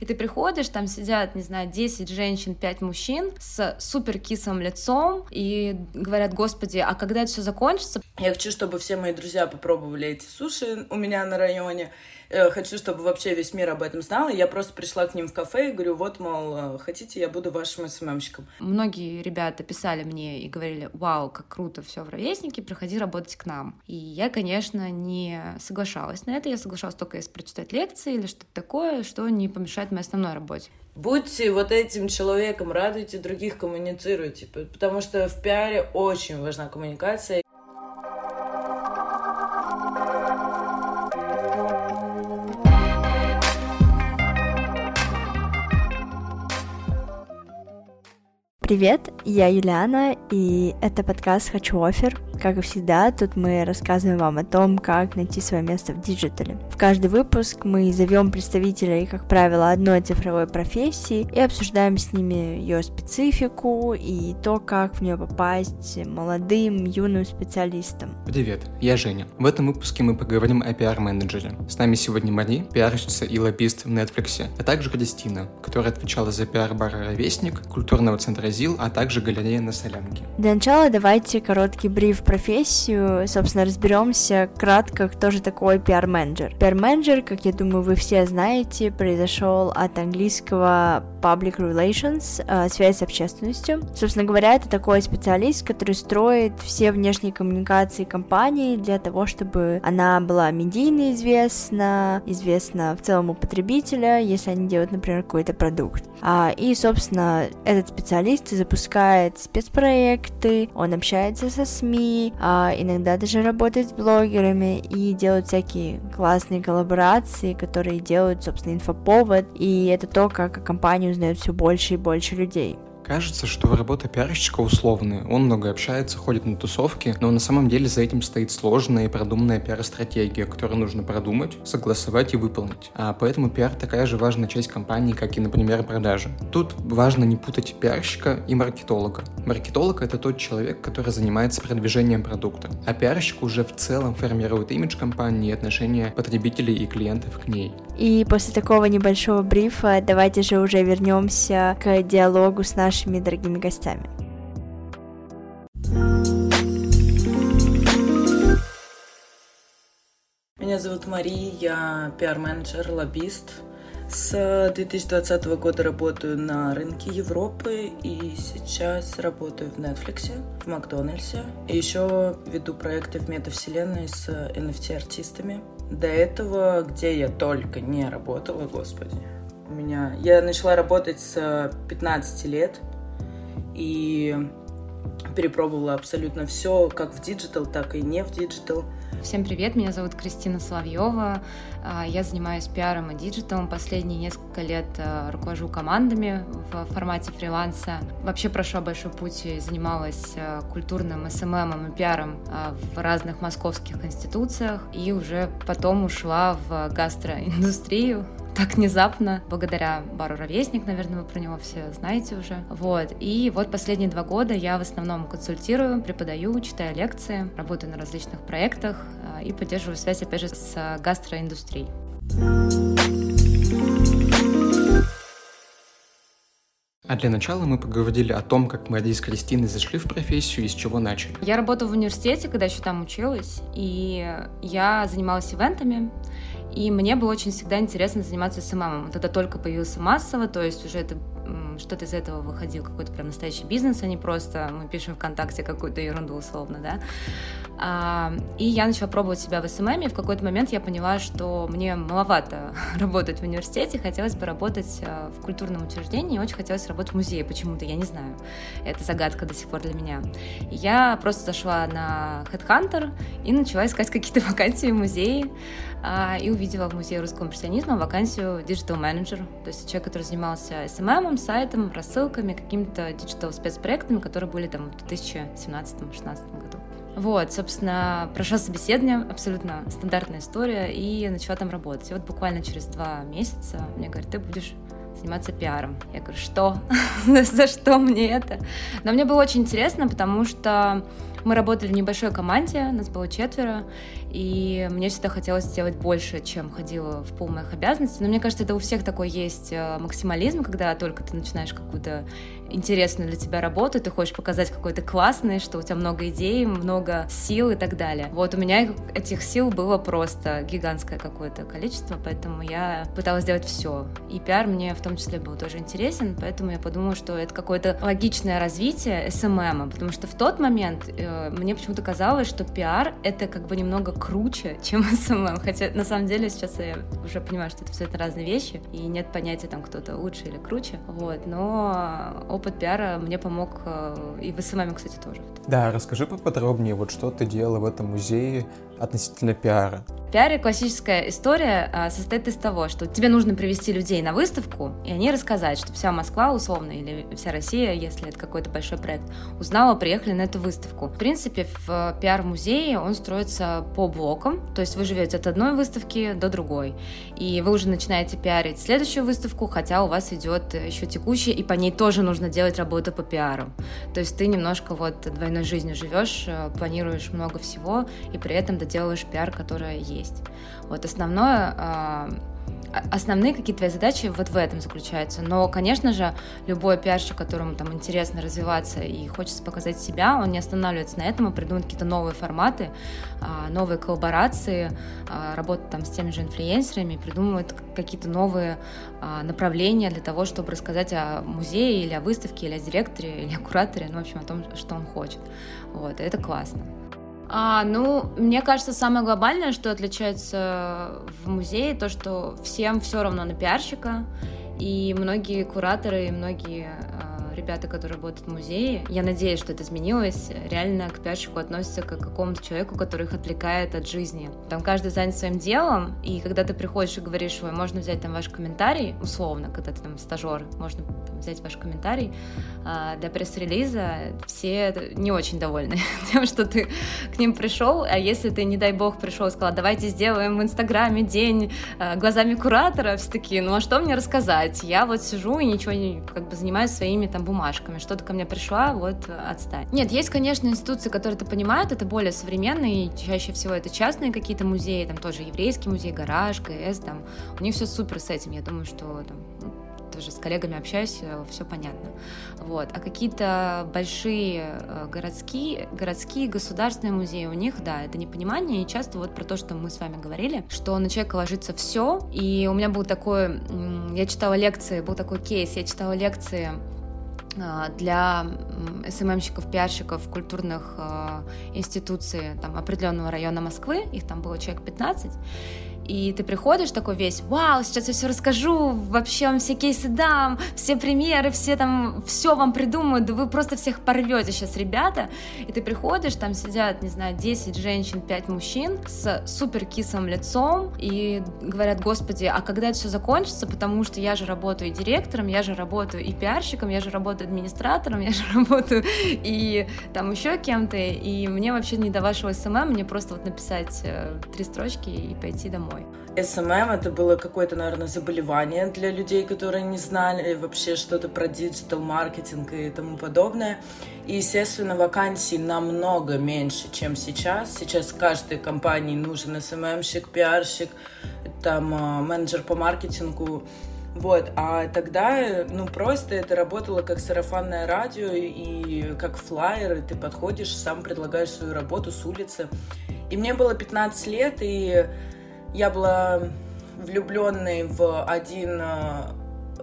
И ты приходишь, там сидят, не знаю, 10 женщин, 5 мужчин с супер кислым лицом и говорят, господи, а когда это все закончится? Я хочу, чтобы все мои друзья попробовали эти суши у меня на районе. Э, хочу, чтобы вообще весь мир об этом знал. И я просто пришла к ним в кафе и говорю, вот, мол, э, хотите, я буду вашим СММщиком. Многие ребята писали мне и говорили, вау, как круто все в ровеснике, приходи работать к нам. И я, конечно, не соглашалась на это. Я соглашалась только если прочитать лекции или что-то такое, что не помешает моей основной работе. Будьте вот этим человеком, радуйте других, коммуницируйте, потому что в пиаре очень важна коммуникация. Привет, я Юлиана, и это подкаст «Хочу офер». Как и всегда, тут мы рассказываем вам о том, как найти свое место в диджитале. В каждый выпуск мы зовем представителей, как правило, одной цифровой профессии и обсуждаем с ними ее специфику и то, как в нее попасть молодым, юным специалистам. Привет, я Женя. В этом выпуске мы поговорим о пиар-менеджере. С нами сегодня Мари, пиарщица и лоббист в Netflix, а также Кристина, которая отвечала за пиар-бара «Ровесник», культурного центра ЗИЛ, а также галерея на Солянке. Для начала давайте короткий бриф профессию, собственно, разберемся кратко, кто же такой пиар-менеджер. Пиар-менеджер, как я думаю, вы все знаете, произошел от английского public relations, э, связь с общественностью. Собственно говоря, это такой специалист, который строит все внешние коммуникации компании для того, чтобы она была медийно известна, известна в целом у потребителя, если они делают, например, какой-то продукт. А, и, собственно, этот специалист запускает спецпроекты, он общается со СМИ, а, иногда даже работает с блогерами и делает всякие классные коллаборации, которые делают, собственно, инфоповод, и это то, как компания узнает все больше и больше людей. Кажется, что работа пиарщика условная. Он много общается, ходит на тусовки, но на самом деле за этим стоит сложная и продуманная пиар-стратегия, которую нужно продумать, согласовать и выполнить. А поэтому пиар такая же важная часть компании, как и, например, продажи. Тут важно не путать пиарщика и маркетолога. Маркетолог — это тот человек, который занимается продвижением продукта, а пиарщик уже в целом формирует имидж компании и отношения потребителей и клиентов к ней. И после такого небольшого брифа давайте же уже вернемся к диалогу с нашими дорогими гостями. Меня зовут Мария, я пиар-менеджер, лоббист. С 2020 года работаю на рынке Европы и сейчас работаю в Netflix, в Макдональдсе. И еще веду проекты в метавселенной с NFT-артистами. До этого, где я только не работала, господи, у меня... Я начала работать с 15 лет и перепробовала абсолютно все, как в диджитал, так и не в диджитал. Всем привет, меня зовут Кристина Соловьева. А, я занимаюсь пиаром и диджиталом. Последние несколько лет а, руковожу командами в формате фриланса. Вообще прошла большой путь и занималась а, культурным СММом и пиаром в разных московских институциях. И уже потом ушла в гастроиндустрию, так внезапно, благодаря бару «Ровесник», наверное, вы про него все знаете уже. Вот. И вот последние два года я в основном консультирую, преподаю, читаю лекции, работаю на различных проектах а, и поддерживаю связь, опять же, с гастроиндустрией. А для начала мы поговорили о том, как мы с Кристиной зашли в профессию и с чего начали. Я работала в университете, когда еще там училась, и я занималась ивентами, и мне было очень всегда интересно заниматься СММом. Тогда только появился массово, то есть уже это что-то из этого выходил, какой-то прям настоящий бизнес, а не просто мы пишем ВКонтакте какую-то ерунду условно, да. А, и я начала пробовать себя в СММ, и в какой-то момент я поняла, что мне маловато работать в университете, хотелось бы работать а, в культурном учреждении, и очень хотелось работать в музее почему-то, я не знаю. Это загадка до сих пор для меня. Я просто зашла на Headhunter и начала искать какие-то вакансии в музее, и увидела в Музее русского импрессионизма вакансию Digital Manager, то есть человек, который занимался SMM, сайтом, рассылками, какими-то диджитал спецпроектами, которые были там в 2017-2016 году. Вот, собственно, прошла собеседование, абсолютно стандартная история, и начала там работать. И вот буквально через два месяца мне говорят, ты будешь заниматься пиаром. Я говорю, что? За что мне это? Но мне было очень интересно, потому что мы работали в небольшой команде, нас было четверо, и мне всегда хотелось сделать больше, чем входило в пул моих обязанностей. Но мне кажется, это у всех такой есть э, максимализм, когда только ты начинаешь какую-то интересную для тебя работу, ты хочешь показать какой-то классный, что у тебя много идей, много сил и так далее. Вот у меня этих сил было просто гигантское какое-то количество, поэтому я пыталась сделать все. И пиар мне в том числе был тоже интересен, поэтому я подумала, что это какое-то логичное развитие СММа, потому что в тот момент э, мне почему-то казалось, что пиар — это как бы немного круче, чем СММ. Хотя на самом деле сейчас я уже понимаю, что это все это разные вещи, и нет понятия там кто-то лучше или круче. Вот, но опыт пиара мне помог э, и в СММ, кстати, тоже. Да, расскажи поподробнее, вот что ты делала в этом музее относительно пиара. В пиаре классическая история а, состоит из того, что тебе нужно привести людей на выставку, и о ней рассказать, что вся Москва, условно, или вся Россия, если это какой-то большой проект, узнала, приехали на эту выставку. В принципе, пиар в музее, он строится по блокам, то есть вы живете от одной выставки до другой, и вы уже начинаете пиарить следующую выставку, хотя у вас идет еще текущая, и по ней тоже нужно делать работу по пиару. То есть ты немножко вот двойной жизнью живешь, э, планируешь много всего, и при этом доделаешь пиар, есть есть. Вот основное а, основные какие-то твои задачи вот в этом заключаются. Но, конечно же, любой пиарщик, которому там интересно развиваться и хочется показать себя, он не останавливается на этом, а придумывает какие-то новые форматы, а, новые коллаборации, а, работает там с теми же инфлюенсерами, придумывает какие-то новые направления для того, чтобы рассказать о музее или о выставке, или о директоре, или о кураторе, ну, в общем, о том, что он хочет. Вот, и это классно. А, ну, мне кажется, самое глобальное, что отличается в музее, то, что всем все равно на пиарщика, и многие кураторы, и многие а, ребята, которые работают в музее, я надеюсь, что это изменилось, реально к пиарщику относятся как к какому-то человеку, который их отвлекает от жизни. Там каждый занят своим делом, и когда ты приходишь и говоришь, ой, можно взять там ваш комментарий, условно, когда ты там стажер, можно там, взять ваш комментарий, а, для пресс-релиза. Все не очень довольны тем, что ты к ним пришел, а если ты, не дай бог, пришел и сказал, давайте сделаем в Инстаграме день а, глазами куратора, все такие, ну а что мне рассказать? Я вот сижу и ничего не, как бы занимаюсь своими там бумажками. Что-то ко мне пришла, вот отстань. Нет, есть, конечно, институции, которые это понимают, это более современные, чаще всего это частные какие-то музеи, там тоже еврейский музей, гараж, КС, там, у них все супер с этим, я думаю, что там, ну, тоже с коллегами общаюсь, э, все понятно. Вот. А какие-то большие э, городские, городские государственные музеи, у них, да, это непонимание, и часто вот про то, что мы с вами говорили, что на человека ложится все, и у меня был такой, я читала лекции, был такой кейс, я читала лекции для СММщиков, пиарщиков культурных э, институций там, определенного района Москвы, их там было человек 15, и ты приходишь такой весь, вау, сейчас я все расскажу, вообще вам все кейсы дам, все примеры, все там, все вам придумаю, да вы просто всех порвете сейчас, ребята, и ты приходишь, там сидят, не знаю, 10 женщин, 5 мужчин с супер кислым лицом, и говорят, господи, а когда это все закончится, потому что я же работаю и директором, я же работаю и пиарщиком, я же работаю администратором, я же работаю и там еще кем-то, и мне вообще не до вашего СММ, мне просто вот написать э, три строчки и пойти домой домой. SMM это было какое-то, наверное, заболевание для людей, которые не знали вообще что-то про диджитал-маркетинг и тому подобное. И, естественно, вакансий намного меньше, чем сейчас. Сейчас каждой компании нужен SMM-щик, пиарщик, там, а, менеджер по маркетингу. Вот, а тогда, ну, просто это работало как сарафанное радио и как флайер, и ты подходишь, сам предлагаешь свою работу с улицы. И мне было 15 лет, и я была влюбленной в один э,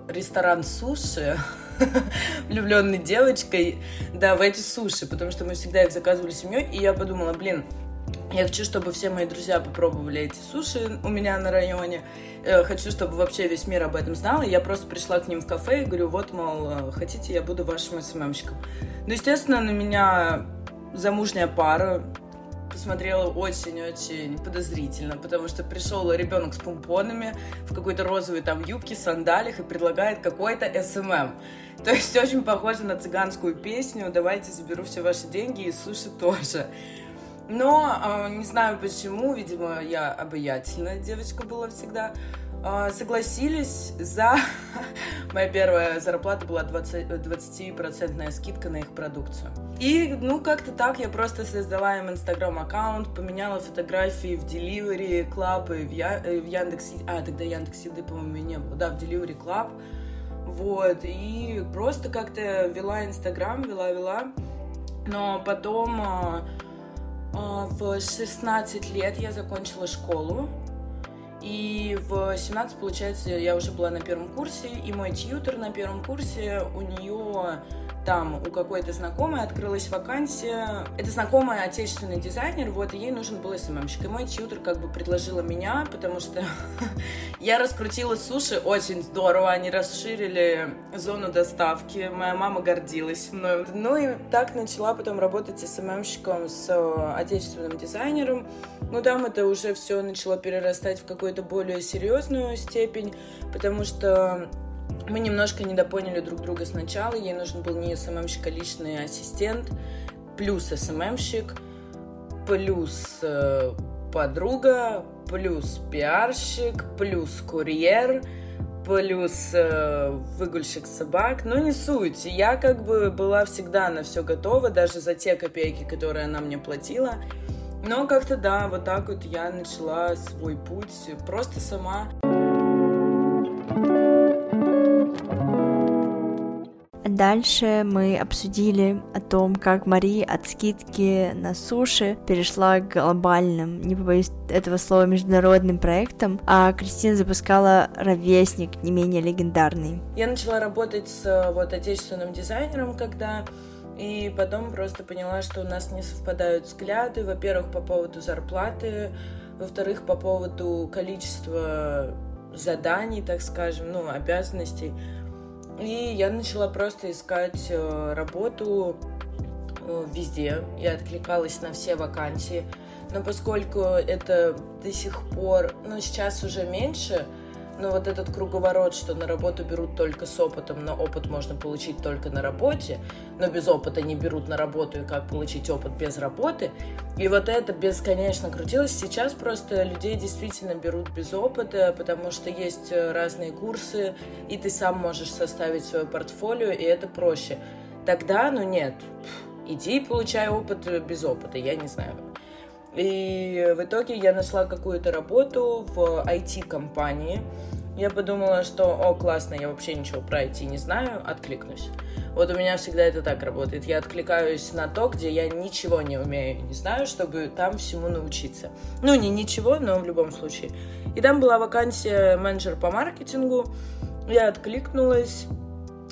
ресторан суши, влюбленной девочкой, да, в эти суши, потому что мы всегда их заказывали семьей, и я подумала, блин, я хочу, чтобы все мои друзья попробовали эти суши у меня на районе. Э, хочу, чтобы вообще весь мир об этом знал. И я просто пришла к ним в кафе и говорю, вот, мол, э, хотите, я буду вашим СММщиком. Ну, естественно, на меня замужняя пара посмотрела очень-очень подозрительно, потому что пришел ребенок с помпонами в какой-то розовой там юбке, сандалиях и предлагает какой-то СММ. То есть очень похоже на цыганскую песню «Давайте заберу все ваши деньги и суши тоже». Но а, не знаю почему, видимо, я обаятельная девочка была всегда, согласились за Моя первая зарплата была 20%, 20% скидка на их продукцию. И, ну, как-то так я просто создала им инстаграм-аккаунт, поменяла фотографии в Delivery Club и в, Я... Э, в Яндекс... А, тогда Яндекс Еды, по-моему, не было. Да, в Delivery Club. Вот, и просто как-то вела инстаграм, вела-вела. Но потом а, а, в 16 лет я закончила школу, и в 17, получается, я уже была на первом курсе, и мой тьютер на первом курсе, у нее там у какой-то знакомой открылась вакансия. Это знакомая отечественный дизайнер, вот, и ей нужен был СММщик. И мой тьютер как бы предложила меня, потому что я раскрутила суши очень здорово, они расширили зону доставки, моя мама гордилась мной. Ну и так начала потом работать СММщиком с э, отечественным дизайнером. Ну там это уже все начало перерастать в какую-то более серьезную степень, потому что мы немножко недопоняли друг друга сначала. Ей нужен был не СММщик, а личный ассистент, плюс СММщик, плюс э, подруга, плюс пиарщик, плюс курьер, плюс э, выгульщик собак. Ну, не суть. Я как бы была всегда на все готова, даже за те копейки, которые она мне платила. Но как-то да, вот так вот я начала свой путь просто сама. Дальше мы обсудили о том, как Мари от скидки на суши перешла к глобальным, не побоюсь этого слова, международным проектам, а Кристина запускала «Ровесник», не менее легендарный. Я начала работать с вот отечественным дизайнером, когда и потом просто поняла, что у нас не совпадают взгляды. Во-первых, по поводу зарплаты, во-вторых, по поводу количества заданий, так скажем, ну, обязанностей. И я начала просто искать э, работу э, везде. Я откликалась на все вакансии. Но поскольку это до сих пор, ну, сейчас уже меньше, но вот этот круговорот, что на работу берут только с опытом, но опыт можно получить только на работе, но без опыта не берут на работу, и как получить опыт без работы. И вот это бесконечно крутилось. Сейчас просто людей действительно берут без опыта, потому что есть э, разные курсы, и ты сам можешь составить свое портфолио, и это проще. Тогда, ну нет, иди и получай опыт без опыта, я не знаю. И в итоге я нашла какую-то работу в IT-компании. Я подумала, что, о, классно, я вообще ничего про IT не знаю, откликнусь. Вот у меня всегда это так работает. Я откликаюсь на то, где я ничего не умею, не знаю, чтобы там всему научиться. Ну, не ничего, но в любом случае. И там была вакансия менеджер по маркетингу. Я откликнулась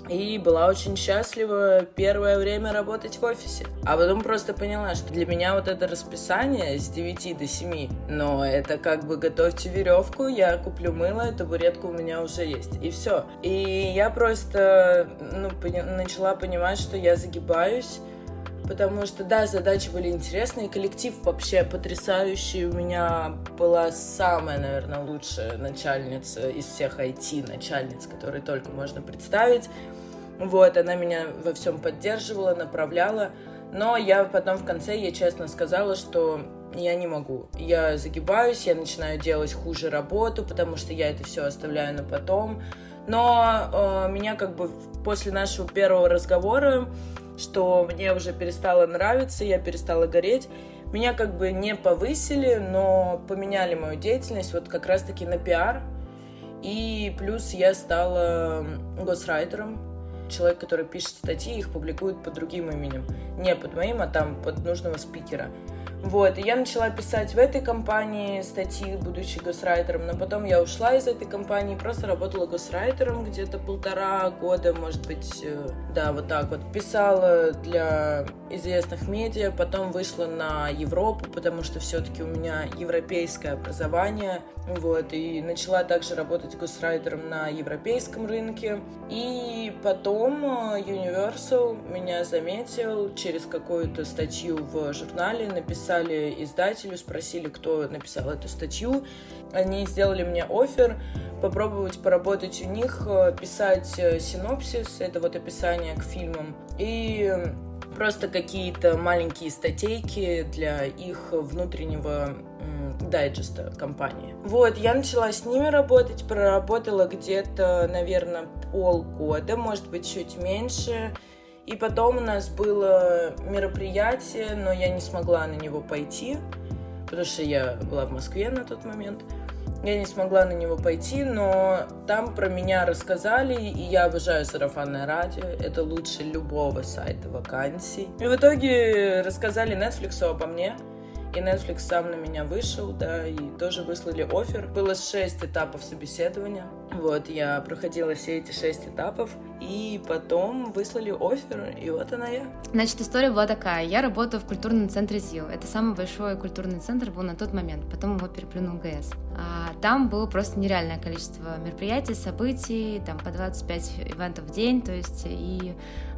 и была очень счастлива первое время работать в офисе. А потом просто поняла, что для меня вот это расписание с 9 до 7, но это как бы готовьте веревку, я куплю мыло, табуретка у меня уже есть, и все. И я просто ну, поня- начала понимать, что я загибаюсь, потому что, да, задачи были интересные, коллектив вообще потрясающий. У меня была самая, наверное, лучшая начальница из всех IT-начальниц, которые только можно представить. Вот, она меня во всем поддерживала, направляла. Но я потом в конце ей честно сказала, что я не могу. Я загибаюсь, я начинаю делать хуже работу, потому что я это все оставляю на потом. Но э, меня как бы после нашего первого разговора, что мне уже перестало нравиться, я перестала гореть, меня как бы не повысили, но поменяли мою деятельность вот как раз-таки на пиар. И плюс я стала госрайтером, человек, который пишет статьи, их публикует под другим именем. Не под моим, а там под нужного спикера. Вот, и я начала писать в этой компании статьи, будучи госрайтером, но потом я ушла из этой компании, просто работала госрайтером где-то полтора года, может быть, э, да, вот так вот. Писала для известных медиа, потом вышла на Европу, потому что все-таки у меня европейское образование, вот, и начала также работать госрайтером на европейском рынке. И потом э, Universal меня заметил через какую-то статью в журнале, написал написали издателю, спросили, кто написал эту статью. Они сделали мне офер попробовать поработать у них, э, писать э, синопсис, это вот описание к фильмам, и просто какие-то маленькие статейки для их внутреннего дайджеста компании. Вот, я начала с ними работать, проработала где-то, наверное, полгода, может быть, чуть меньше. И потом у нас было мероприятие, но я не смогла на него пойти, потому что я была в Москве на тот момент. Я не смогла на него пойти, но там про меня рассказали, и я обожаю сарафанное радио. Это лучше любого сайта вакансий. И в итоге рассказали Netflix обо мне. И Netflix сам на меня вышел, да, и тоже выслали офер. Было шесть этапов собеседования. Вот, я проходила все эти шесть этапов, и потом выслали офер, и вот она я. Значит, история была такая. Я работаю в культурном центре ЗИЛ. Это самый большой культурный центр был на тот момент. Потом его переплюнул ГС. А, там было просто нереальное количество мероприятий, событий, там по 25 ивентов в день, то есть и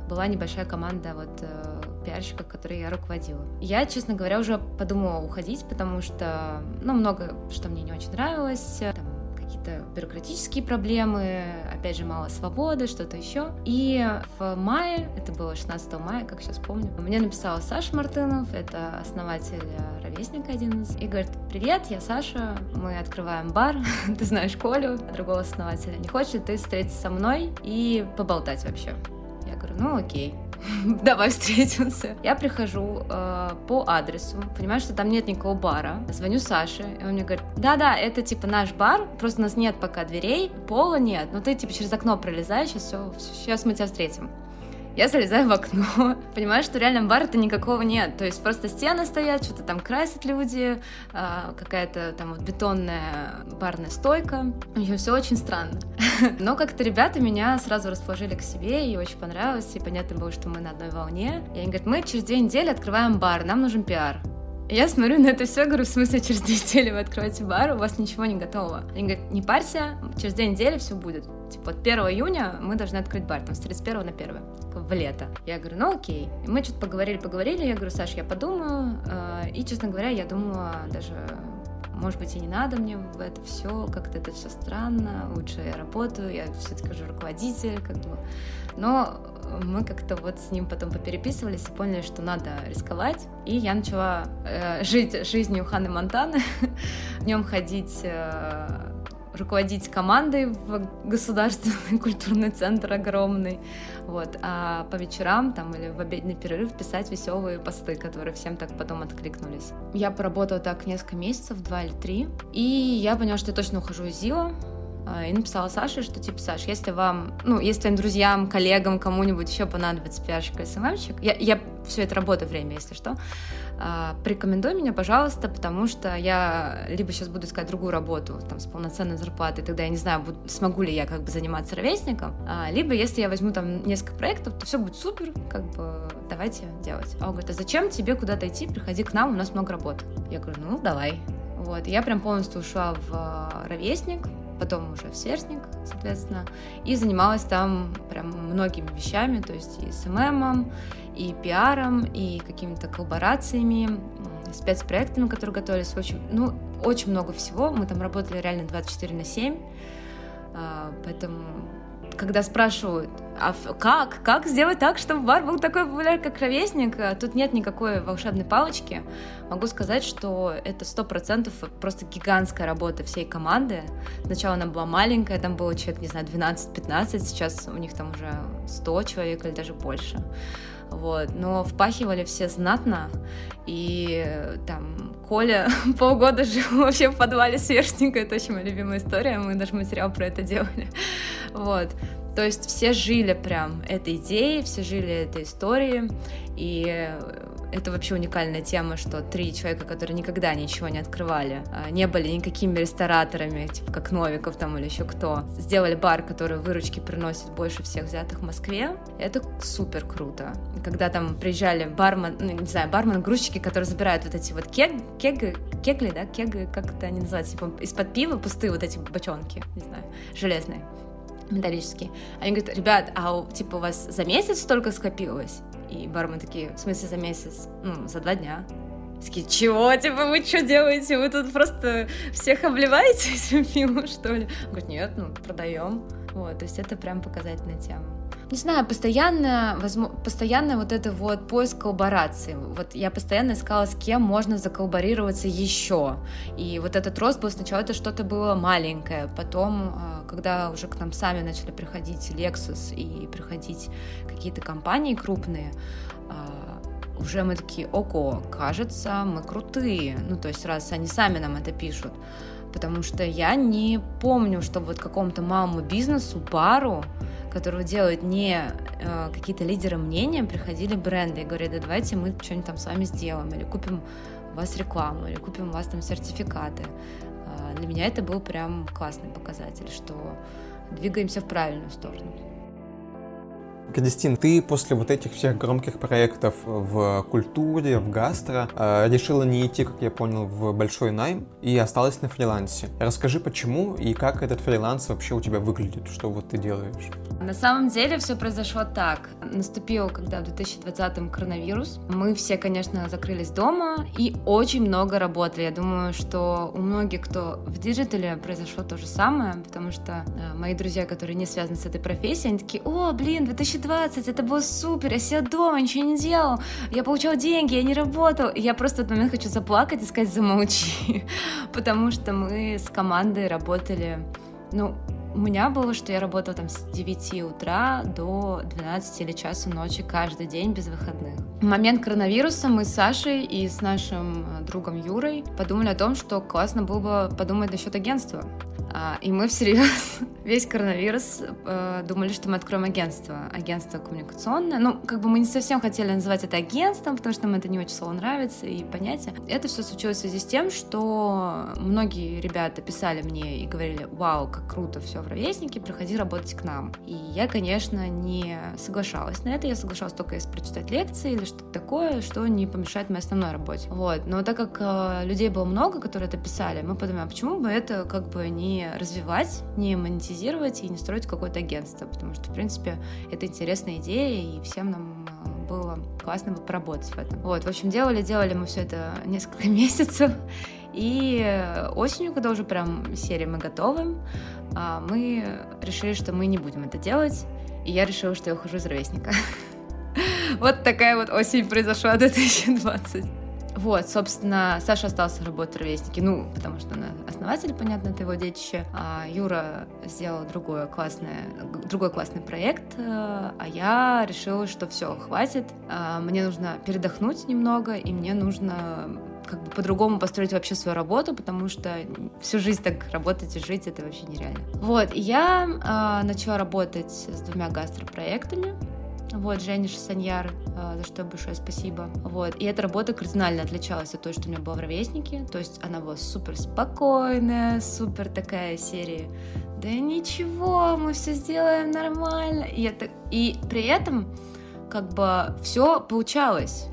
была небольшая команда вот э, пиарщиков, которые я руководила. Я, честно говоря, уже подумала уходить, потому что, ну, много что мне не очень нравилось, там, какие-то бюрократические проблемы, опять же, мало свободы, что-то еще. И в мае, это было 16 мая, как сейчас помню, мне написал Саша Мартынов, это основатель ровесника один из, и говорит, привет, я Саша, мы открываем бар, ты знаешь Колю, другого основателя, не хочешь ты встретиться со мной и поболтать вообще? Ну окей, давай встретимся. Я прихожу э, по адресу, понимаю, что там нет никакого бара. Звоню Саше, и он мне говорит, да-да, это типа наш бар, просто у нас нет пока дверей, пола нет, но ты типа через окно пролезаешь, и все, сейчас мы тебя встретим. Я залезаю в окно, понимаю, что реально бара-то никакого нет. То есть просто стены стоят, что-то там красят люди, а, какая-то там вот бетонная барная стойка. Еще все очень странно. Но как-то ребята меня сразу расположили к себе, и очень понравилось, и понятно было, что мы на одной волне. И они говорят, мы через две недели открываем бар, нам нужен пиар. Я смотрю на это все, говорю, в смысле, через две недели вы откроете бар, у вас ничего не готово. Они говорят, не парься, через две недели все будет. Типа, вот 1 июня мы должны открыть бар, там, с 31 на 1 в лето. Я говорю, ну окей. И мы что-то поговорили, поговорили, я говорю, Саш, я подумаю. Э, и, честно говоря, я думала даже может быть, и не надо мне в это все, как-то это все странно, лучше я работаю, я все-таки уже руководитель, как бы. Но мы как-то вот с ним потом попереписывались и поняли, что надо рисковать. И я начала э, жить жизнью Ханы Монтаны, в нем ходить э, руководить командой в государственный культурный центр огромный, вот, а по вечерам там или в обеденный перерыв писать веселые посты, которые всем так потом откликнулись. Я поработала так несколько месяцев, два или три, и я поняла, что я точно ухожу из ЗИЛа, и написала Саше, что типа, Саш, если вам, ну, если твоим друзьям, коллегам, кому-нибудь еще понадобится пиарщик или СММщик, я, я все это работаю время, если что, а, порекомендуй меня, пожалуйста, потому что я либо сейчас буду искать другую работу, там, с полноценной зарплатой, тогда я не знаю, буду, смогу ли я как бы заниматься ровесником, а, либо если я возьму там несколько проектов, то все будет супер, как бы давайте делать. А он говорит, а зачем тебе куда-то идти, приходи к нам, у нас много работы. Я говорю, ну, давай. Вот, я прям полностью ушла в а, ровесник, потом уже в Сверстник, соответственно, и занималась там прям многими вещами, то есть и СММом, и пиаром, и какими-то коллаборациями, спецпроектами, которые готовились. В общем, ну, очень много всего. Мы там работали реально 24 на 7, а, поэтому когда спрашивают, а как, как сделать так, чтобы бар был такой популярный, как ровесник, а тут нет никакой волшебной палочки, могу сказать, что это сто процентов просто гигантская работа всей команды. Сначала она была маленькая, там было человек, не знаю, 12-15, сейчас у них там уже 100 человек или даже больше. Вот. Но впахивали все знатно, и там Коля полгода жил вообще в подвале сверстника, это очень моя любимая история, мы даже материал про это делали. Вот. То есть все жили прям этой идеей, все жили этой историей, и это вообще уникальная тема, что три человека, которые никогда ничего не открывали, а, не были никакими рестораторами, типа как Новиков там или еще кто, сделали бар, который выручки приносит больше всех взятых в Москве. Это супер круто. Когда там приезжали бармен, ну, не знаю, бармен-грузчики, которые забирают вот эти вот кег, кег, кегли, да, кеги, как это они называются, типа из-под пива пустые вот эти бочонки, не знаю, железные металлические. Они говорят, ребят, а типа у вас за месяц столько скопилось? И бармен такие, в смысле за месяц? Ну, за два дня. Такие, чего? Типа, вы что делаете? Вы тут просто всех обливаете этим пивом, что ли? Говорит, нет, ну, продаем. Вот, то есть это прям показательная тема. Не знаю, постоянно, возможно, постоянно вот это вот поиск коллаборации. Вот я постоянно искала, с кем можно заколлаборироваться еще. И вот этот рост был сначала это что-то было маленькое, потом, а, когда уже к нам сами начали приходить Lexus и приходить какие-то компании крупные, а, уже мы такие, ого, кажется, мы крутые. Ну, то есть, раз они сами нам это пишут. Потому что я не помню, что вот какому-то малому бизнесу, бару, которого делают не э, какие-то лидеры мнения, приходили бренды и говорили, да давайте мы что-нибудь там с вами сделаем, или купим у вас рекламу, или купим у вас там сертификаты. Э, для меня это был прям классный показатель, что двигаемся в правильную сторону. Кристин, ты после вот этих всех громких проектов в культуре, в гастро, э, решила не идти, как я понял, в большой найм и осталась на фрилансе. Расскажи, почему и как этот фриланс вообще у тебя выглядит, что вот ты делаешь? На самом деле все произошло так. Наступил, когда в 2020-м коронавирус. Мы все, конечно, закрылись дома и очень много работали. Я думаю, что у многих, кто в диджитале, произошло то же самое, потому что э, мои друзья, которые не связаны с этой профессией, они такие, о, блин, 2020, это было супер, я сидел дома, ничего не делал, я получал деньги, я не работал. И я просто в этот момент хочу заплакать и сказать, замолчи, потому что мы с командой работали ну, у меня было, что я работала там с 9 утра до 12 или часу ночи каждый день без выходных. В момент коронавируса мы с Сашей и с нашим э, другом Юрой подумали о том, что классно было бы подумать насчет агентства. А, и мы всерьез весь коронавирус э, думали, что мы откроем агентство. Агентство коммуникационное. Ну, как бы мы не совсем хотели называть это агентством, потому что нам это не очень слово нравится и понятие. Это все случилось в связи с тем, что многие ребята писали мне и говорили, вау, как круто все в ровеснике, приходи работать к нам. И я, конечно, не соглашалась на это. Я соглашалась только если прочитать лекции или что-то такое, что не помешает моей основной работе. Вот. Но так как э, людей было много, которые это писали, мы подумали, а почему бы это как бы не развивать, не монетизировать и не строить какое-то агентство, потому что, в принципе, это интересная идея, и всем нам э, было классно бы поработать в этом. Вот, в общем, делали, делали мы все это несколько месяцев, и осенью, когда уже прям серия мы готовы, а, мы решили, что мы не будем это делать, и я решила, что я ухожу из ровесника. Вот такая вот осень произошла 2020. Вот, собственно, Саша остался работать в ровеснике, ну, потому что она основатель, понятно, это его детище. А Юра сделал другое классное, другой классный проект, э, а я решила, что все, хватит, а, мне нужно передохнуть немного, и мне нужно как бы по-другому построить вообще свою работу, потому что всю жизнь так работать и жить это вообще нереально. Вот, и я э, начала работать с двумя гастропроектами. Вот, Женя Шасаньяр, а, за что большое спасибо. Вот, и эта работа кардинально отличалась от той, что у меня была в ровеснике. То есть она была супер спокойная, супер такая серия. Да ничего, мы все сделаем нормально. И, это... и при этом как бы все получалось.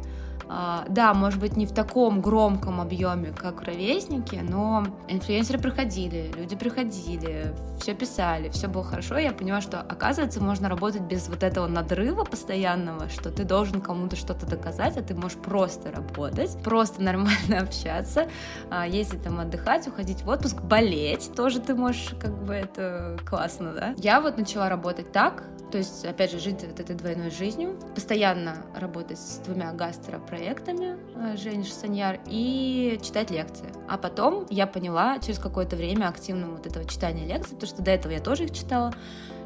А, да, может быть, не в таком громком объеме, как ровесники, но инфлюенсеры приходили, люди приходили, все писали, все было хорошо. Я поняла, что, оказывается, можно работать без вот этого надрыва постоянного, что ты должен кому-то что-то доказать, а ты можешь просто работать, просто нормально общаться, а, ездить там отдыхать, уходить в отпуск, болеть тоже ты можешь, как бы это классно, да? Я вот начала работать так, то есть, опять же, жить вот этой двойной жизнью, постоянно работать с двумя гастро-проектами, э, Женя Саньяр, и читать лекции. А потом я поняла через какое-то время активного вот этого читания лекций, потому что до этого я тоже их читала,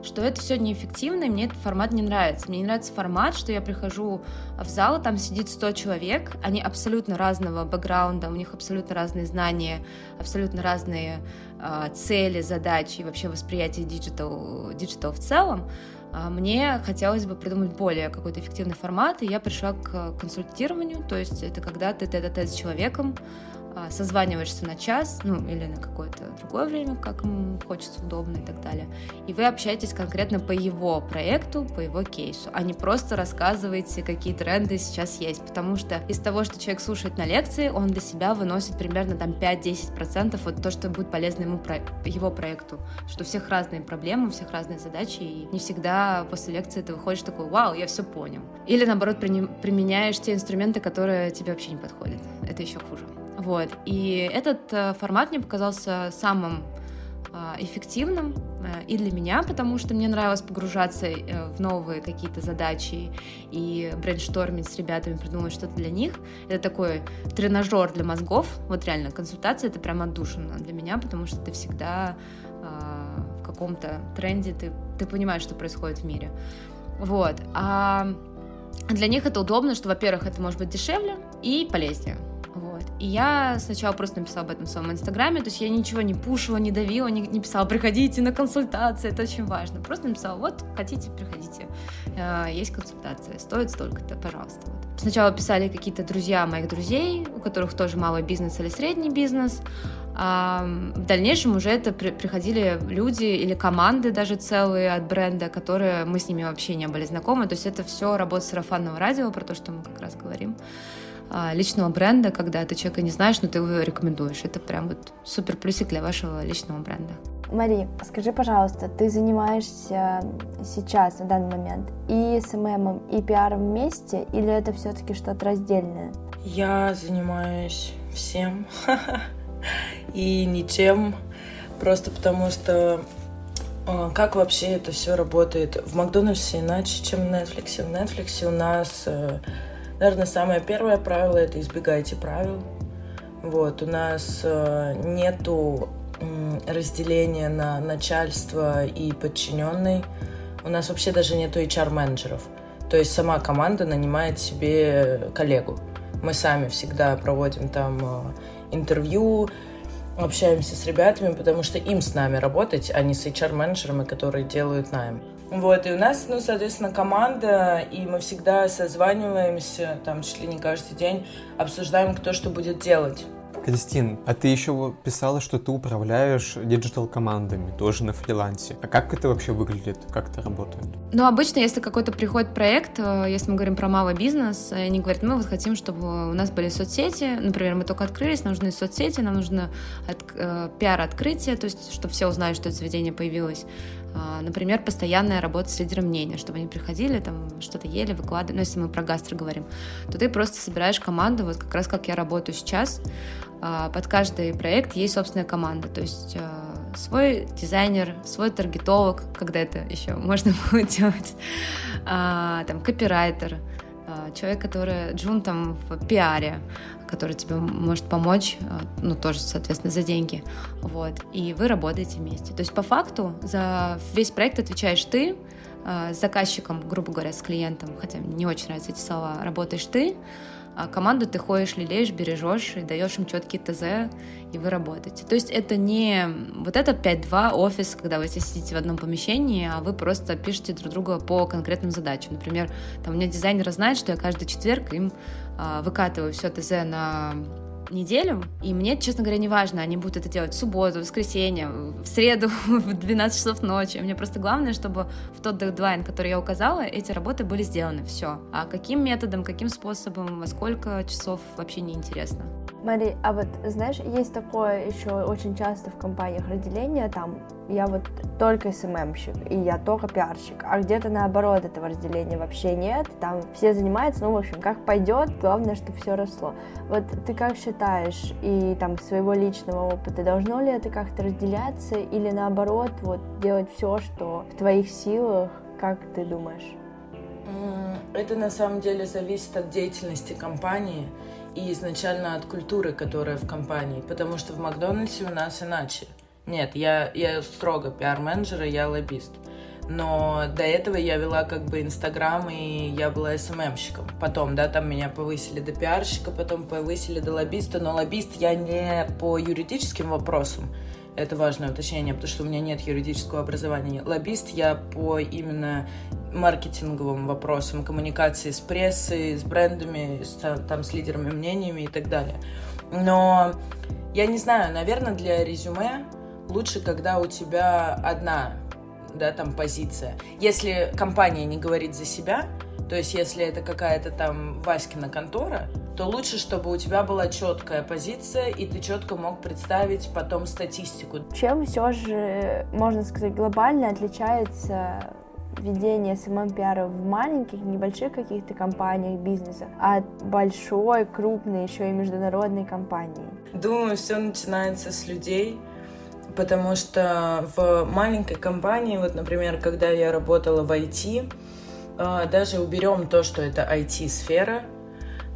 что это все неэффективно, и мне этот формат не нравится. Мне не нравится формат, что я прихожу в зал, там сидит 100 человек, они абсолютно разного бэкграунда, у них абсолютно разные знания, абсолютно разные э, цели, задачи и вообще восприятие диджитал в целом. А мне хотелось бы придумать более какой-то эффективный формат, и я пришла к консультированию, то есть это когда ты тет-а-тет с человеком, созваниваешься на час, ну, или на какое-то другое время, как ему хочется, удобно и так далее. И вы общаетесь конкретно по его проекту, по его кейсу, а не просто рассказываете, какие тренды сейчас есть. Потому что из того, что человек слушает на лекции, он для себя выносит примерно там 5-10% вот то, что будет полезно ему про его проекту. Что у всех разные проблемы, у всех разные задачи, и не всегда после лекции ты выходишь такой, вау, я все понял. Или наоборот, применяешь те инструменты, которые тебе вообще не подходят. Это еще хуже. Вот. И этот э, формат мне показался самым а, эффективным э, и для меня, потому что мне нравилось погружаться э, в новые какие-то задачи и брейнштормить с ребятами, придумать что-то для них. Это такой тренажер для мозгов. Вот реально, консультация — это прям отдушина для меня, потому что ты всегда в каком-то тренде, ты, ты понимаешь, что происходит в мире. Вот. А для них это удобно, что, во-первых, это может быть дешевле и полезнее. И я сначала просто написала об этом в своем инстаграме, то есть я ничего не пушила, не давила, не, не писала, приходите на консультации, это очень важно. Просто написала, вот, хотите, приходите, э, есть консультация, стоит столько-то, пожалуйста. Вот. Сначала писали какие-то друзья моих друзей, у которых тоже малый бизнес или средний бизнес, а в дальнейшем уже это при, приходили люди или команды даже целые от бренда, которые мы с ними вообще не были знакомы. То есть это все работа сарафанного радио, про то, что мы как раз говорим. А, личного бренда, когда ты человека не знаешь, но ты его рекомендуешь. Это прям вот супер плюсик для вашего личного бренда. Мари, скажи, пожалуйста, ты занимаешься сейчас, на данный момент, и СММом, и пиаром вместе, или это все-таки что-то раздельное? Я занимаюсь всем и ничем, просто потому что а, как вообще это все работает? В Макдональдсе иначе, чем в Netflix. В Netflix у нас э, Наверное, самое первое правило — это избегайте правил. Вот, у нас э, нету разделения на начальство и подчиненный. У нас вообще даже нету HR-менеджеров. То есть сама команда нанимает себе коллегу. Мы сами всегда проводим там э, интервью, общаемся с ребятами, потому что им с нами работать, а не с HR-менеджерами, которые делают найм. Вот, и у нас, ну, соответственно, команда, и мы всегда созваниваемся, там, чуть ли не каждый день, обсуждаем, кто что будет делать. Кристин, а ты еще писала, что ты управляешь диджитал-командами, тоже на фрилансе. А как это вообще выглядит? Как это работает? Ну, обычно, если какой-то приходит проект, э, если мы говорим про малый бизнес, они говорят, мы вот хотим, чтобы у нас были соцсети, например, мы только открылись, нам нужны соцсети, нам нужно от, э, пиар-открытие, то есть, чтобы все узнали, что это заведение появилось. А, например, постоянная работа с лидером мнения, чтобы они приходили, там что-то ели, выкладывали. Ну, если мы про гастро говорим, то ты просто собираешь команду, вот как раз как я работаю сейчас. А, под каждый проект есть собственная команда. То есть а, свой дизайнер, свой таргетолог, когда это еще можно будет делать, там копирайтер, человек, который джун там в пиаре, который тебе может помочь, э, ну, тоже, соответственно, за деньги, вот, и вы работаете вместе. То есть, по факту, за весь проект отвечаешь ты, э, с заказчиком, грубо говоря, с клиентом, хотя мне очень нравятся эти слова, работаешь ты, а команду ты ходишь, лелеешь, бережешь и даешь им четкие ТЗ, и вы работаете. То есть это не вот это 5-2 офис, когда вы сидите в одном помещении, а вы просто пишете друг друга по конкретным задачам. Например, там у меня дизайнеры знают, что я каждый четверг им а, выкатываю все ТЗ на неделю, и мне, честно говоря, не важно, они будут это делать в субботу, в воскресенье, в среду, в 12 часов ночи. Мне просто главное, чтобы в тот дедлайн, который я указала, эти работы были сделаны, все. А каким методом, каким способом, во сколько часов, вообще не интересно. Мари, а вот знаешь, есть такое еще очень часто в компаниях разделение, там я вот только СММщик, и я только пиарщик, а где-то наоборот этого разделения вообще нет, там все занимаются, ну, в общем, как пойдет, главное, чтобы все росло. Вот ты как считаешь, и там своего личного опыта, должно ли это как-то разделяться, или наоборот, вот делать все, что в твоих силах, как ты думаешь? Это на самом деле зависит от деятельности компании и изначально от культуры, которая в компании, потому что в Макдональдсе у нас иначе. Нет, я, я строго пиар-менеджер, я лоббист. Но до этого я вела как бы Инстаграм, и я была СММщиком. Потом, да, там меня повысили до пиарщика, потом повысили до лоббиста, но лоббист я не по юридическим вопросам, это важное уточнение, потому что у меня нет юридического образования. Лоббист я по именно маркетинговым вопросам, коммуникации с прессой, с брендами, с, там, с лидерами мнениями и так далее. Но я не знаю, наверное, для резюме лучше, когда у тебя одна да, там позиция. Если компания не говорит за себя, то есть если это какая-то там Васькина контора, то лучше, чтобы у тебя была четкая позиция, и ты четко мог представить потом статистику. Чем все же, можно сказать, глобально отличается ведение СММ-пиара в маленьких, небольших каких-то компаниях бизнеса от большой, крупной, еще и международной компании? Думаю, все начинается с людей, потому что в маленькой компании, вот, например, когда я работала в IT, э, даже уберем то, что это IT-сфера,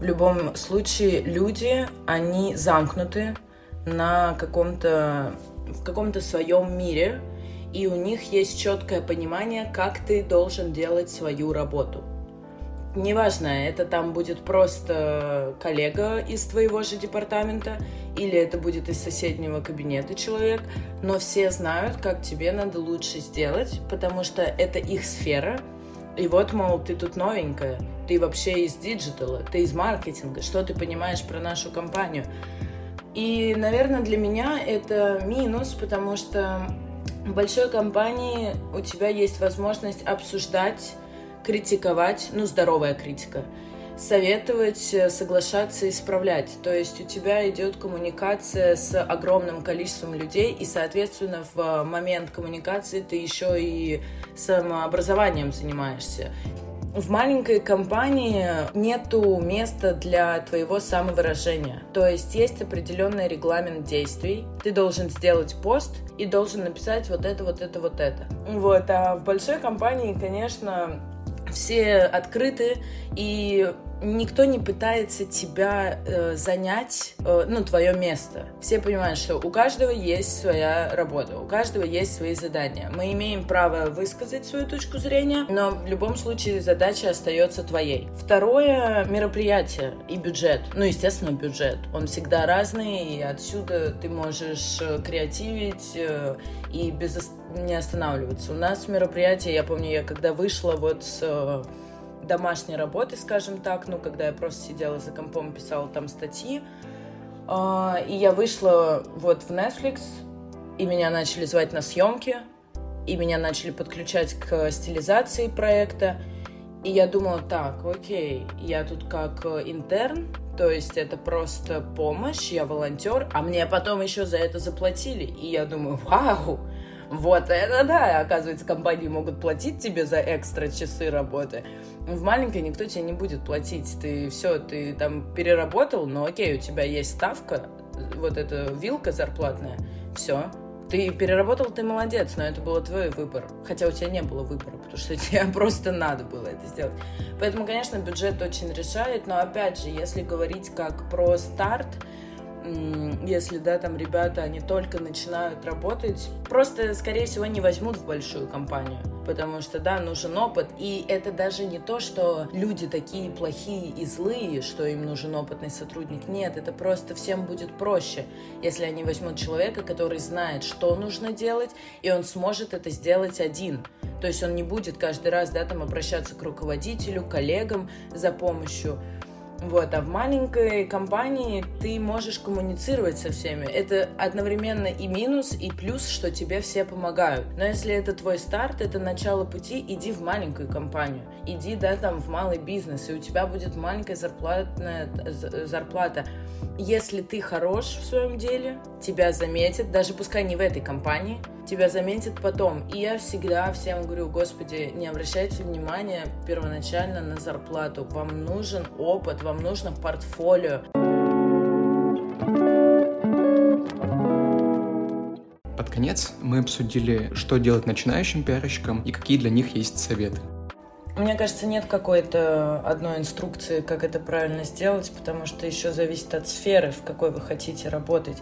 в любом случае люди, они замкнуты на каком-то в каком-то своем мире, и у них есть четкое понимание, как ты должен делать свою работу. Неважно, это там будет просто коллега из твоего же департамента, или это будет из соседнего кабинета человек, но все знают, как тебе надо лучше сделать, потому что это их сфера. И вот, мол, ты тут новенькая, ты вообще из диджитала, ты из маркетинга, что ты понимаешь про нашу компанию. И, наверное, для меня это минус, потому что в большой компании у тебя есть возможность обсуждать критиковать, ну, здоровая критика, советовать, э, соглашаться, исправлять. То есть у тебя идет коммуникация с огромным количеством людей, и, соответственно, в момент коммуникации ты еще и самообразованием занимаешься. В маленькой компании нету места для твоего самовыражения. То есть есть определенный регламент действий. Ты должен сделать пост и должен написать вот это, вот это, вот это. Вот. А в большой компании, конечно, все открыты, и никто не пытается тебя э, занять, э, ну, твое место. Все понимают, что у каждого есть своя работа, у каждого есть свои задания. Мы имеем право высказать свою точку зрения, но в любом случае задача остается твоей. Второе мероприятие и бюджет. Ну, естественно, бюджет. Он всегда разный, и отсюда ты можешь э, креативить э, и без не останавливаться. У нас мероприятие, я помню, я когда вышла вот с э, домашней работы, скажем так, ну, когда я просто сидела за компом, писала там статьи, а, и я вышла вот в Netflix, и меня начали звать на съемки, и меня начали подключать к стилизации проекта, и я думала, так, окей, я тут как интерн, то есть это просто помощь, я волонтер, а мне потом еще за это заплатили. И я думаю, вау, вот это да, оказывается, компании могут платить тебе за экстра часы работы. В маленькой никто тебе не будет платить. Ты все, ты там переработал, но окей, у тебя есть ставка, вот эта вилка зарплатная, все, ты переработал, ты молодец, но это был твой выбор. Хотя у тебя не было выбора, потому что тебе просто надо было это сделать. Поэтому, конечно, бюджет очень решает, но опять же, если говорить как про старт, если, да, там ребята, они только начинают работать, просто, скорее всего, не возьмут в большую компанию, потому что, да, нужен опыт, и это даже не то, что люди такие плохие и злые, что им нужен опытный сотрудник, нет, это просто всем будет проще, если они возьмут человека, который знает, что нужно делать, и он сможет это сделать один, то есть он не будет каждый раз, да, там обращаться к руководителю, коллегам за помощью, вот, а в маленькой компании ты можешь коммуницировать со всеми. Это одновременно и минус, и плюс, что тебе все помогают. Но если это твой старт, это начало пути, иди в маленькую компанию. Иди, да, там, в малый бизнес, и у тебя будет маленькая зарплатная, зарплата. Если ты хорош в своем деле, тебя заметят, даже пускай не в этой компании, тебя заметят потом. И я всегда всем говорю, господи, не обращайте внимания первоначально на зарплату. Вам нужен опыт, вам нужно портфолио. Под конец мы обсудили, что делать начинающим пиарщикам и какие для них есть советы. Мне кажется, нет какой-то одной инструкции, как это правильно сделать, потому что еще зависит от сферы, в какой вы хотите работать.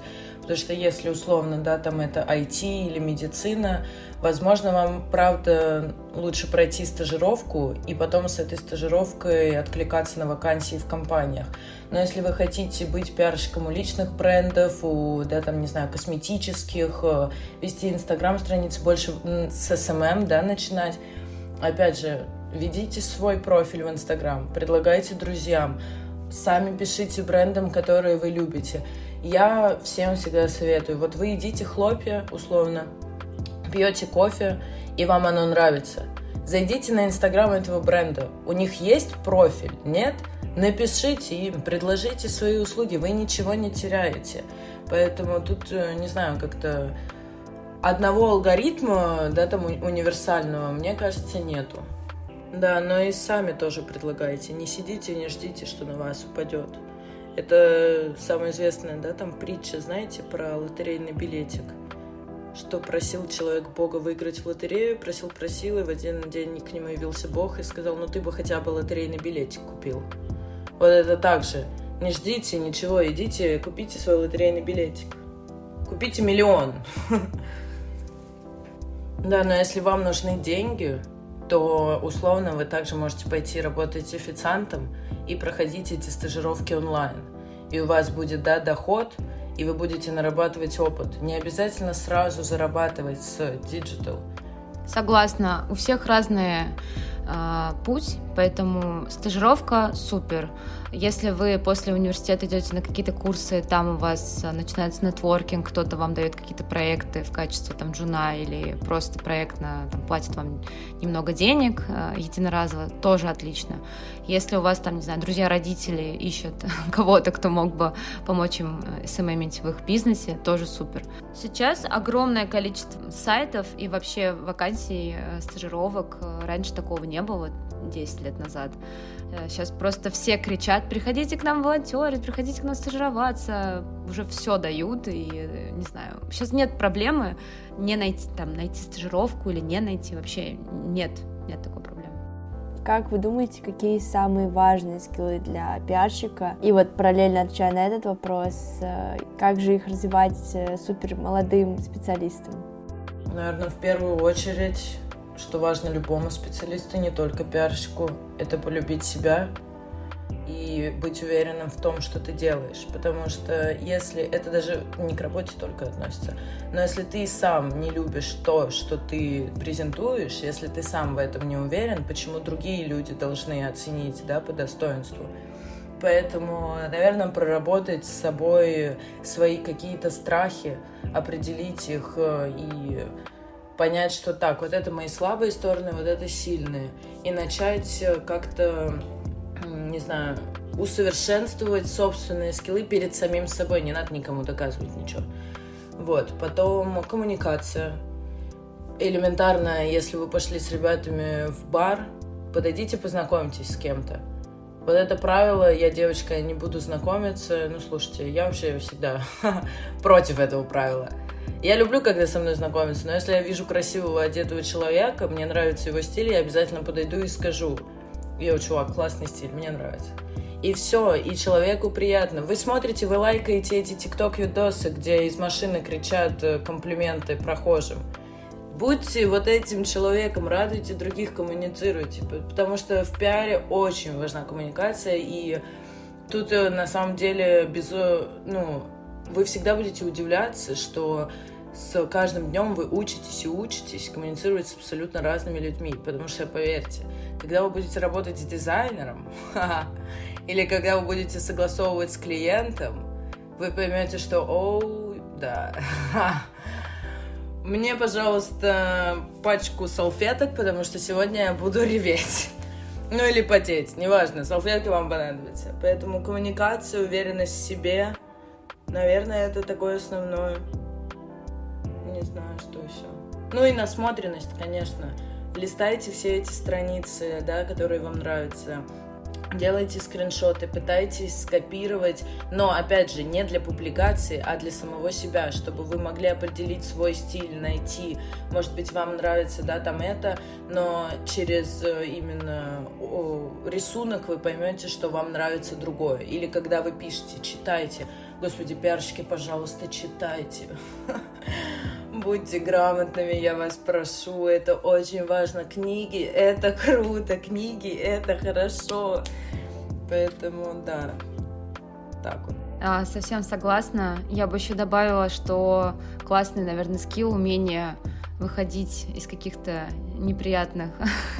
Потому что если условно, да, там это IT или медицина, возможно, вам, правда, лучше пройти стажировку и потом с этой стажировкой откликаться на вакансии в компаниях. Но если вы хотите быть пиарщиком у личных брендов, у, да, там, не знаю, косметических, э, вести инстаграм-страницы больше с SMM, да, начинать, опять же, ведите свой профиль в Инстаграм, предлагайте друзьям, сами пишите брендам, которые вы любите. Я всем всегда советую, вот вы едите хлопья, условно, пьете кофе, и вам оно нравится. Зайдите на Инстаграм этого бренда. У них есть профиль? Нет? Напишите им, предложите свои услуги, вы ничего не теряете. Поэтому тут, э, не знаю, как-то одного алгоритма, да, там универсального, мне кажется, нету. Да, но и сами тоже предлагайте. Не сидите, не ждите, что на вас упадет. Это самая известная, да, там притча, знаете, про лотерейный билетик. что просил человек Бога выиграть в лотерею, просил, просил, и в один день к нему явился Бог и сказал, ну ты бы хотя бы лотерейный билетик купил. Вот это так же. Не ждите ничего, идите, купите свой лотерейный билетик. Купите миллион. Да, но если вам нужны деньги, то условно вы также можете пойти работать официантом и проходить эти стажировки онлайн. И у вас будет, да, доход, и вы будете нарабатывать опыт. Не обязательно сразу зарабатывать с digital. Согласна. У всех разные э, путь, поэтому стажировка супер. Если вы после университета идете на какие-то курсы, там у вас э, начинается нетворкинг, кто-то вам дает какие-то проекты в качестве там джуна или просто проект на, там, платит вам немного денег э, единоразово, тоже отлично. Если у вас там, не знаю, друзья, родители ищут кого-то, кто мог бы помочь им СММить в их бизнесе, тоже супер. Сейчас огромное количество сайтов и вообще вакансий, стажировок. Раньше такого не было 10 лет назад. Сейчас просто все кричат приходите к нам волонтерить, приходите к нам стажироваться, уже все дают, и, не знаю, сейчас нет проблемы не найти, там, найти стажировку или не найти, вообще нет, нет такой проблемы. Как вы думаете, какие самые важные скиллы для пиарщика? И вот параллельно отвечая на этот вопрос, э, как же их развивать э, супер молодым специалистам? Наверное, в первую очередь, что важно любому специалисту, не только пиарщику, это полюбить себя, и быть уверенным в том, что ты делаешь. Потому что если это даже не к работе только относится, но если ты сам не любишь то, что ты презентуешь, если ты сам в этом не уверен, почему другие люди должны оценить да, по достоинству? Поэтому, наверное, проработать с собой свои какие-то страхи, определить их э, и понять, что так, вот это мои слабые стороны, вот это сильные. И начать э, как-то не знаю, усовершенствовать собственные скиллы перед самим собой. Не надо никому доказывать ничего. Вот. Потом коммуникация. Элементарно, если вы пошли с ребятами в бар, подойдите, познакомьтесь с кем-то. Вот это правило, я девочка, не буду знакомиться. Ну, слушайте, я вообще всегда против этого правила. Я люблю, когда со мной знакомятся, но если я вижу красивого одетого человека, мне нравится его стиль, я обязательно подойду и скажу – йоу, чувак, классный стиль, мне нравится. И все, и человеку приятно. Вы смотрите, вы лайкаете эти тикток-видосы, где из машины кричат э, комплименты прохожим. Будьте вот этим человеком, радуйте других, коммуницируйте, потому что в пиаре очень важна коммуникация, и тут э, на самом деле без, э, ну, вы всегда будете удивляться, что с каждым днем вы учитесь и учитесь коммуницировать с абсолютно разными людьми, потому что, поверьте, когда вы будете работать с дизайнером, или когда вы будете согласовывать с клиентом, вы поймете, что, о, да, мне, пожалуйста, пачку салфеток, потому что сегодня я буду реветь. Ну или потеть, неважно, салфетки вам понадобятся. Поэтому коммуникация, уверенность в себе, наверное, это такое основное не знаю, что еще. Ну и насмотренность, конечно. Листайте все эти страницы, да, которые вам нравятся. Делайте скриншоты, пытайтесь скопировать, но, опять же, не для публикации, а для самого себя, чтобы вы могли определить свой стиль, найти. Может быть, вам нравится, да, там это, но через э, именно рисунок вы поймете, что вам нравится другое. Или когда вы пишете, читайте. Господи, пиарщики, пожалуйста, читайте. Будьте грамотными, я вас прошу, это очень важно. Книги — это круто, книги — это хорошо. Поэтому, да, так вот. А, совсем согласна. Я бы еще добавила, что классный, наверное, скилл, умение выходить из каких-то неприятных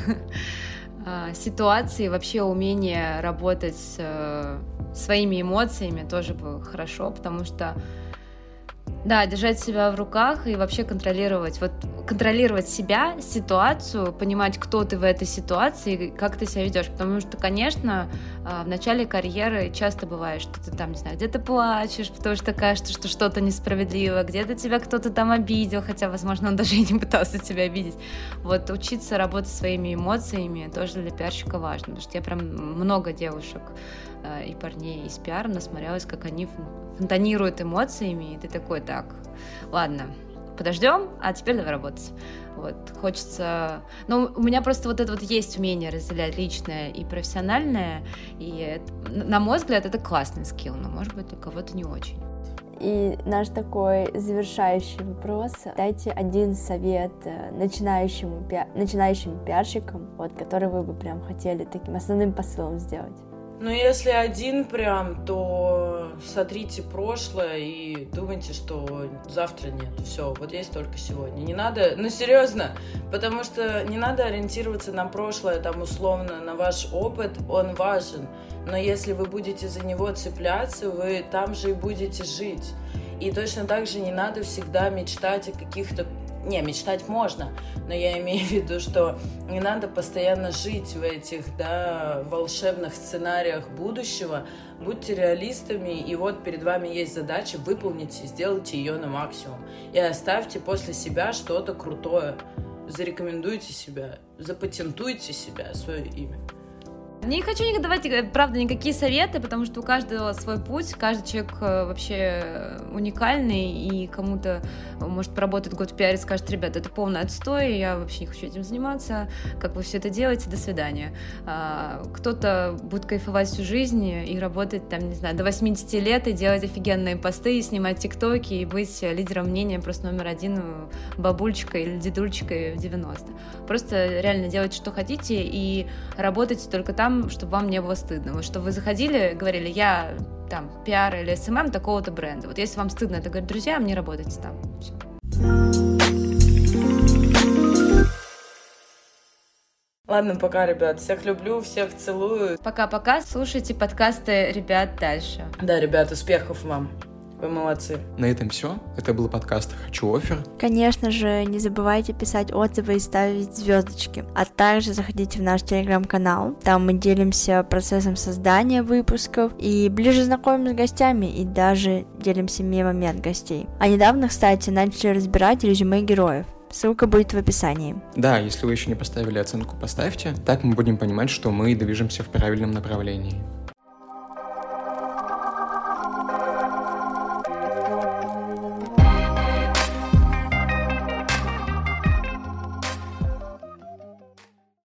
а, ситуаций, вообще умение работать с э, своими эмоциями тоже было хорошо, потому что да, держать себя в руках и вообще контролировать, вот контролировать себя, ситуацию, понимать, кто ты в этой ситуации, как ты себя ведешь, потому что, конечно, а, в начале карьеры часто бывает, что ты там, не знаю, где-то плачешь, потому что кажется, что что-то несправедливо, где-то тебя кто-то там обидел, хотя, возможно, он даже и не пытался тебя обидеть. Вот учиться работать своими эмоциями тоже для пиарщика важно, потому что я прям много девушек и парней из пиара насмотрелась, как они фонтанируют эмоциями, и ты такой, так, ладно, подождем, а теперь давай работать. Вот, хочется... Ну, у меня просто вот это вот есть умение разделять личное и профессиональное, и, на мой взгляд, это классный скилл, но, может быть, для кого-то не очень. И наш такой завершающий вопрос. Дайте один совет э, начинающему, пи... начинающим пиарщикам, вот, который вы бы прям хотели таким основным посылом сделать. Ну, если один прям, то сотрите прошлое и думайте, что завтра нет. Все, вот есть только сегодня. Не надо, ну серьезно, потому что не надо ориентироваться на прошлое, там условно, на ваш опыт, он важен. Но если вы будете за него цепляться, вы там же и будете жить. И точно так же не надо всегда мечтать о каких-то не, мечтать можно, но я имею в виду, что не надо постоянно жить в этих, да, волшебных сценариях будущего. Будьте реалистами, и вот перед вами есть задача, выполните, сделайте ее на максимум. И оставьте после себя что-то крутое. Зарекомендуйте себя, запатентуйте себя, свое имя. Не хочу давать, э, правда, никакие советы, потому что у каждого свой путь, каждый человек э, вообще уникальный, и кому-то, может, поработает год в пиаре скажет, ребят, это полный отстой, я вообще не хочу этим заниматься, как вы все это делаете, до свидания. А, кто-то будет кайфовать всю жизнь и работать, там, не знаю, до 80 лет и делать офигенные посты, и снимать тиктоки, и быть лидером мнения просто номер один бабульчикой или дедульчикой в 90. Просто реально делайте, что хотите, и работайте только там, там, чтобы вам не было стыдно. Вот чтобы вы заходили, говорили, я там пиар или SMM такого-то бренда. Вот если вам стыдно это говорить друзьям, не работайте там. Все. Ладно, пока, ребят. Всех люблю, всех целую. Пока-пока. Слушайте подкасты ребят дальше. Да, ребят, успехов вам. Вы молодцы. На этом все. Это был подкаст «Хочу оффер». Конечно же, не забывайте писать отзывы и ставить звездочки. А также заходите в наш телеграм-канал. Там мы делимся процессом создания выпусков и ближе знакомим с гостями и даже делимся мемами от гостей. А недавно, кстати, начали разбирать резюме героев. Ссылка будет в описании. Да, если вы еще не поставили оценку, поставьте. Так мы будем понимать, что мы движемся в правильном направлении.